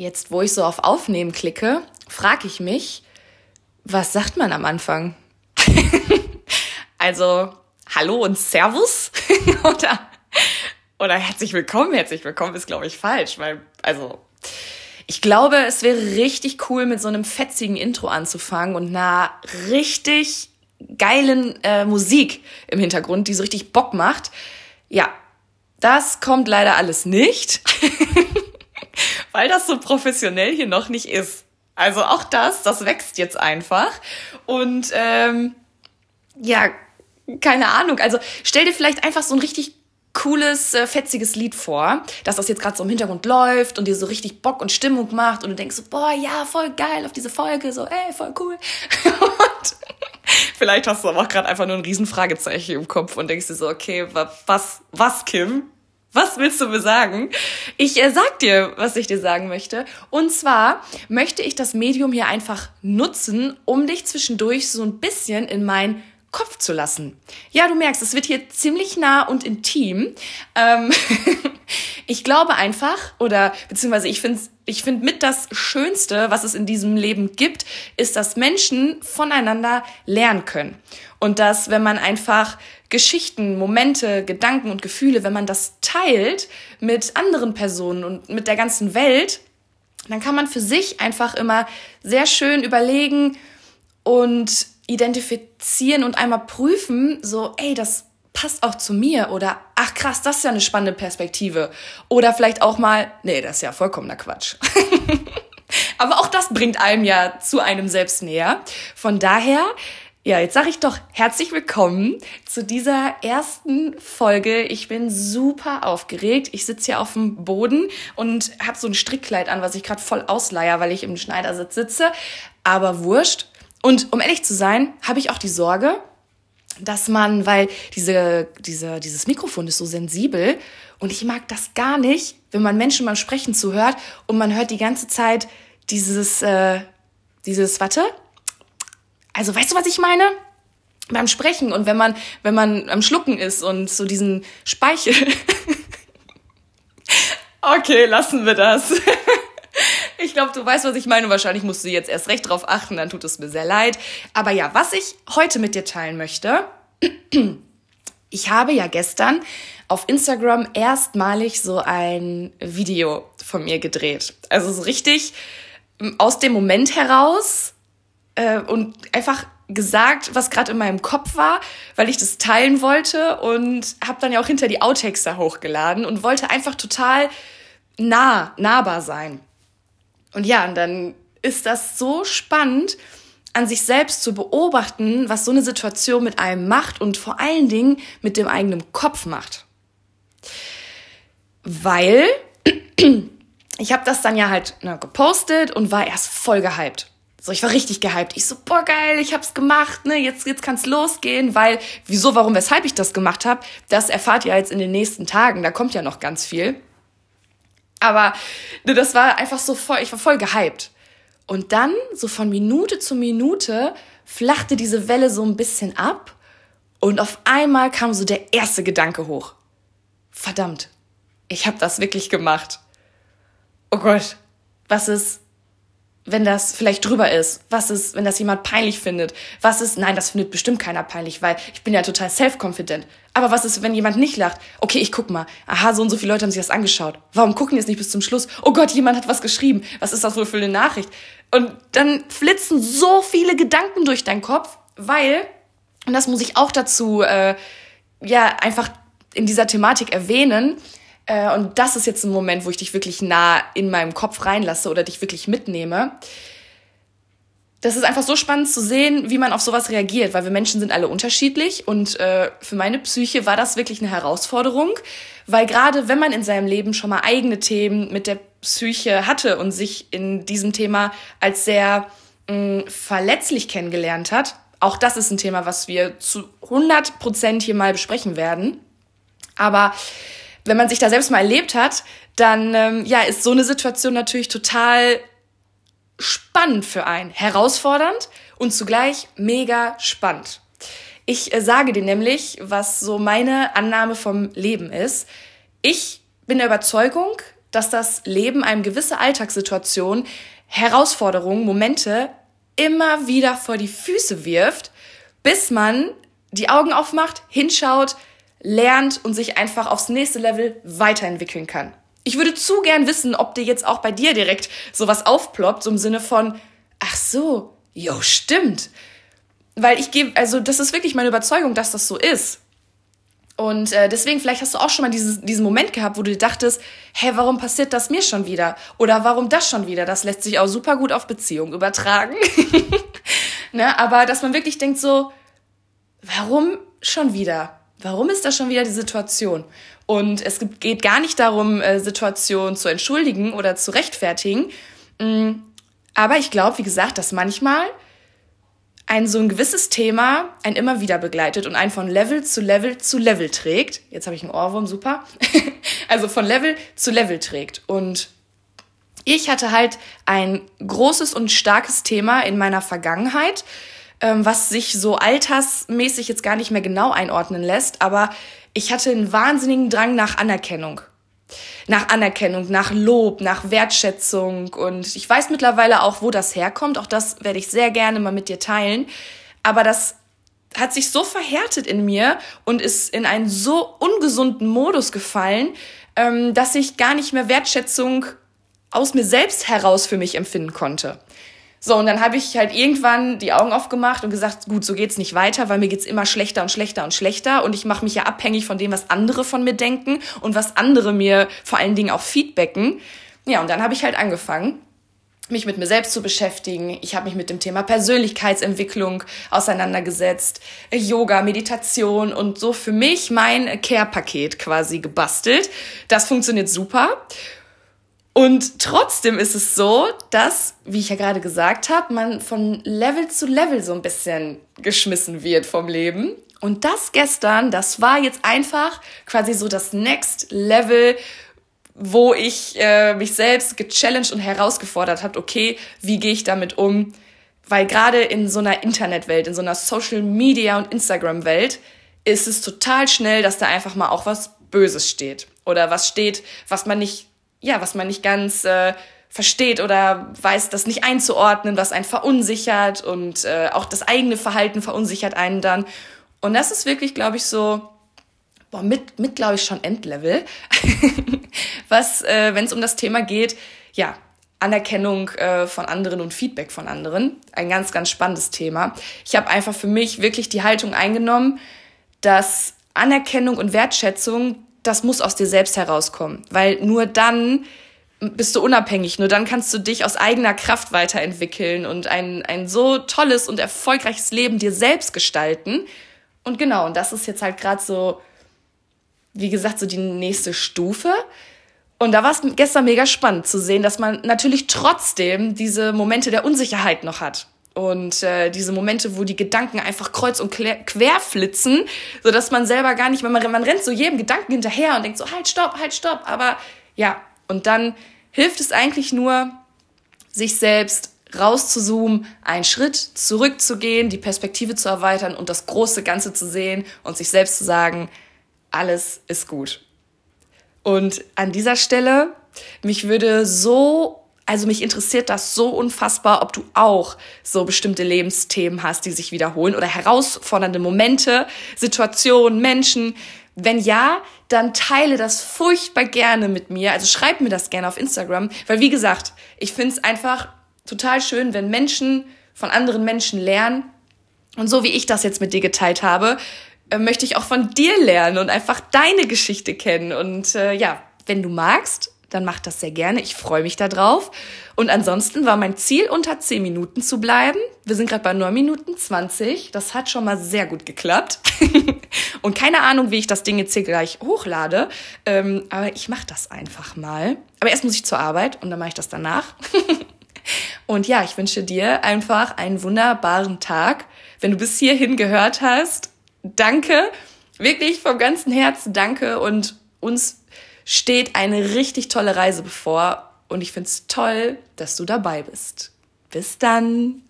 Jetzt, wo ich so auf Aufnehmen klicke, frage ich mich, was sagt man am Anfang? also, hallo und Servus? oder, oder herzlich willkommen, herzlich willkommen ist, glaube ich, falsch, weil, also, ich glaube, es wäre richtig cool, mit so einem fetzigen Intro anzufangen und einer richtig geilen äh, Musik im Hintergrund, die so richtig Bock macht. Ja, das kommt leider alles nicht, weil das so professionell hier noch nicht ist. Also auch das, das wächst jetzt einfach. Und ähm, ja, keine Ahnung. Also stell dir vielleicht einfach so ein richtig cooles, äh, fetziges Lied vor, dass das jetzt gerade so im Hintergrund läuft und dir so richtig Bock und Stimmung macht und du denkst so, boah, ja, voll geil auf diese Folge, so, ey, voll cool. und vielleicht hast du aber auch gerade einfach nur ein riesen Fragezeichen im Kopf und denkst dir so, okay, was, was, Kim? Was willst du mir sagen? Ich äh, sag dir, was ich dir sagen möchte. Und zwar möchte ich das Medium hier einfach nutzen, um dich zwischendurch so ein bisschen in mein Kopf zu lassen. Ja, du merkst, es wird hier ziemlich nah und intim. Ähm ich glaube einfach, oder beziehungsweise ich finde ich find mit das Schönste, was es in diesem Leben gibt, ist, dass Menschen voneinander lernen können. Und dass, wenn man einfach Geschichten, Momente, Gedanken und Gefühle, wenn man das teilt mit anderen Personen und mit der ganzen Welt, dann kann man für sich einfach immer sehr schön überlegen und identifizieren und einmal prüfen, so, ey, das passt auch zu mir oder ach krass, das ist ja eine spannende Perspektive oder vielleicht auch mal, nee, das ist ja vollkommener Quatsch. Aber auch das bringt einem ja zu einem selbst näher. Von daher, ja, jetzt sage ich doch herzlich willkommen zu dieser ersten Folge. Ich bin super aufgeregt. Ich sitze hier auf dem Boden und habe so ein Strickkleid an, was ich gerade voll ausleier, weil ich im Schneidersitz sitze. Aber wurscht. Und um ehrlich zu sein, habe ich auch die Sorge, dass man, weil diese, diese, dieses Mikrofon ist so sensibel und ich mag das gar nicht, wenn man Menschen beim Sprechen zuhört und man hört die ganze Zeit dieses, äh, dieses, warte, also weißt du, was ich meine? Beim Sprechen und wenn man, wenn man am Schlucken ist und so diesen Speichel. okay, lassen wir das. Ich glaube, du weißt, was ich meine. Wahrscheinlich musst du jetzt erst recht drauf achten, dann tut es mir sehr leid. Aber ja, was ich heute mit dir teilen möchte, ich habe ja gestern auf Instagram erstmalig so ein Video von mir gedreht. Also so richtig aus dem Moment heraus äh, und einfach gesagt, was gerade in meinem Kopf war, weil ich das teilen wollte und habe dann ja auch hinter die Outtakes da hochgeladen und wollte einfach total nah, nahbar sein. Und ja, und dann ist das so spannend, an sich selbst zu beobachten, was so eine Situation mit einem macht und vor allen Dingen mit dem eigenen Kopf macht. Weil ich habe das dann ja halt ne, gepostet und war erst voll gehypt. So, ich war richtig gehypt. Ich so, boah, geil, ich hab's gemacht, ne, jetzt, jetzt kann's losgehen, weil, wieso, warum, weshalb ich das gemacht habe, das erfahrt ihr jetzt in den nächsten Tagen, da kommt ja noch ganz viel. Aber ne, das war einfach so voll, ich war voll gehypt. Und dann, so von Minute zu Minute, flachte diese Welle so ein bisschen ab und auf einmal kam so der erste Gedanke hoch. Verdammt, ich habe das wirklich gemacht. Oh Gott, was ist, wenn das vielleicht drüber ist? Was ist, wenn das jemand peinlich findet? Was ist, nein, das findet bestimmt keiner peinlich, weil ich bin ja total self-confident. Aber was ist, wenn jemand nicht lacht? Okay, ich guck mal. Aha, so und so viele Leute haben sich das angeschaut. Warum gucken die es nicht bis zum Schluss? Oh Gott, jemand hat was geschrieben. Was ist das wohl für eine Nachricht? Und dann flitzen so viele Gedanken durch deinen Kopf, weil, und das muss ich auch dazu, äh, ja, einfach in dieser Thematik erwähnen, äh, und das ist jetzt ein Moment, wo ich dich wirklich nah in meinem Kopf reinlasse oder dich wirklich mitnehme. Das ist einfach so spannend zu sehen, wie man auf sowas reagiert, weil wir Menschen sind alle unterschiedlich und äh, für meine Psyche war das wirklich eine Herausforderung, weil gerade wenn man in seinem Leben schon mal eigene Themen mit der Psyche hatte und sich in diesem Thema als sehr mh, verletzlich kennengelernt hat, auch das ist ein Thema, was wir zu 100 Prozent hier mal besprechen werden. Aber wenn man sich da selbst mal erlebt hat, dann ähm, ja, ist so eine Situation natürlich total spannend für einen, herausfordernd und zugleich mega spannend. Ich äh, sage dir nämlich, was so meine Annahme vom Leben ist. Ich bin der Überzeugung, dass das Leben einem gewisse Alltagssituationen, Herausforderungen, Momente immer wieder vor die Füße wirft, bis man die Augen aufmacht, hinschaut, lernt und sich einfach aufs nächste Level weiterentwickeln kann. Ich würde zu gern wissen, ob dir jetzt auch bei dir direkt sowas aufploppt, so im Sinne von, ach so, jo, stimmt. Weil ich gebe, also das ist wirklich meine Überzeugung, dass das so ist. Und äh, deswegen, vielleicht hast du auch schon mal dieses, diesen Moment gehabt, wo du dir dachtest, hä, warum passiert das mir schon wieder? Oder warum das schon wieder? Das lässt sich auch super gut auf Beziehungen übertragen. ne? Aber dass man wirklich denkt so, warum schon wieder? Warum ist das schon wieder die Situation? Und es geht gar nicht darum, äh, Situationen zu entschuldigen oder zu rechtfertigen. Mm, aber ich glaube, wie gesagt, dass manchmal ein so ein gewisses Thema ein immer wieder begleitet und einen von Level zu Level zu Level trägt. Jetzt habe ich einen Ohrwurm, super. also von Level zu Level trägt. Und ich hatte halt ein großes und starkes Thema in meiner Vergangenheit, ähm, was sich so altersmäßig jetzt gar nicht mehr genau einordnen lässt, aber ich hatte einen wahnsinnigen Drang nach Anerkennung nach Anerkennung, nach Lob, nach Wertschätzung. Und ich weiß mittlerweile auch, wo das herkommt. Auch das werde ich sehr gerne mal mit dir teilen. Aber das hat sich so verhärtet in mir und ist in einen so ungesunden Modus gefallen, ähm, dass ich gar nicht mehr Wertschätzung aus mir selbst heraus für mich empfinden konnte. So, und dann habe ich halt irgendwann die Augen aufgemacht und gesagt, gut, so geht's nicht weiter, weil mir geht's immer schlechter und schlechter und schlechter und ich mache mich ja abhängig von dem, was andere von mir denken und was andere mir vor allen Dingen auch feedbacken. Ja, und dann habe ich halt angefangen, mich mit mir selbst zu beschäftigen. Ich habe mich mit dem Thema Persönlichkeitsentwicklung auseinandergesetzt, Yoga, Meditation und so für mich mein Care-Paket quasi gebastelt. Das funktioniert super. Und trotzdem ist es so, dass, wie ich ja gerade gesagt habe, man von Level zu Level so ein bisschen geschmissen wird vom Leben. Und das gestern, das war jetzt einfach quasi so das Next Level, wo ich äh, mich selbst gechallenged und herausgefordert habe, okay, wie gehe ich damit um? Weil gerade in so einer Internetwelt, in so einer Social Media und Instagram Welt ist es total schnell, dass da einfach mal auch was Böses steht oder was steht, was man nicht ja, was man nicht ganz äh, versteht oder weiß, das nicht einzuordnen, was einen verunsichert und äh, auch das eigene Verhalten verunsichert einen dann. Und das ist wirklich, glaube ich, so boah, mit, mit glaube ich, schon Endlevel, was, äh, wenn es um das Thema geht, ja, Anerkennung äh, von anderen und Feedback von anderen. Ein ganz, ganz spannendes Thema. Ich habe einfach für mich wirklich die Haltung eingenommen, dass Anerkennung und Wertschätzung das muss aus dir selbst herauskommen, weil nur dann bist du unabhängig, nur dann kannst du dich aus eigener Kraft weiterentwickeln und ein, ein so tolles und erfolgreiches Leben dir selbst gestalten. Und genau, und das ist jetzt halt gerade so, wie gesagt, so die nächste Stufe. Und da war es gestern mega spannend zu sehen, dass man natürlich trotzdem diese Momente der Unsicherheit noch hat. Und äh, diese Momente, wo die Gedanken einfach kreuz und quer flitzen, so dass man selber gar nicht, mehr, man, man rennt so jedem Gedanken hinterher und denkt so, halt, stopp, halt, stopp. Aber ja, und dann hilft es eigentlich nur, sich selbst rauszuzoomen, einen Schritt zurückzugehen, die Perspektive zu erweitern und das große Ganze zu sehen und sich selbst zu sagen, alles ist gut. Und an dieser Stelle, mich würde so also mich interessiert das so unfassbar, ob du auch so bestimmte Lebensthemen hast, die sich wiederholen oder herausfordernde Momente, Situationen, Menschen. Wenn ja, dann teile das furchtbar gerne mit mir. Also schreib mir das gerne auf Instagram, weil wie gesagt, ich finde es einfach total schön, wenn Menschen von anderen Menschen lernen. Und so wie ich das jetzt mit dir geteilt habe, äh, möchte ich auch von dir lernen und einfach deine Geschichte kennen. Und äh, ja, wenn du magst, dann mach das sehr gerne. Ich freue mich darauf. Und ansonsten war mein Ziel, unter 10 Minuten zu bleiben. Wir sind gerade bei 9 Minuten 20. Das hat schon mal sehr gut geklappt. und keine Ahnung, wie ich das Ding jetzt hier gleich hochlade. Ähm, aber ich mache das einfach mal. Aber erst muss ich zur Arbeit und dann mache ich das danach. und ja, ich wünsche dir einfach einen wunderbaren Tag. Wenn du bis hierhin gehört hast, danke. Wirklich vom ganzen Herzen danke und uns steht eine richtig tolle Reise bevor und ich finde es toll, dass du dabei bist. Bis dann!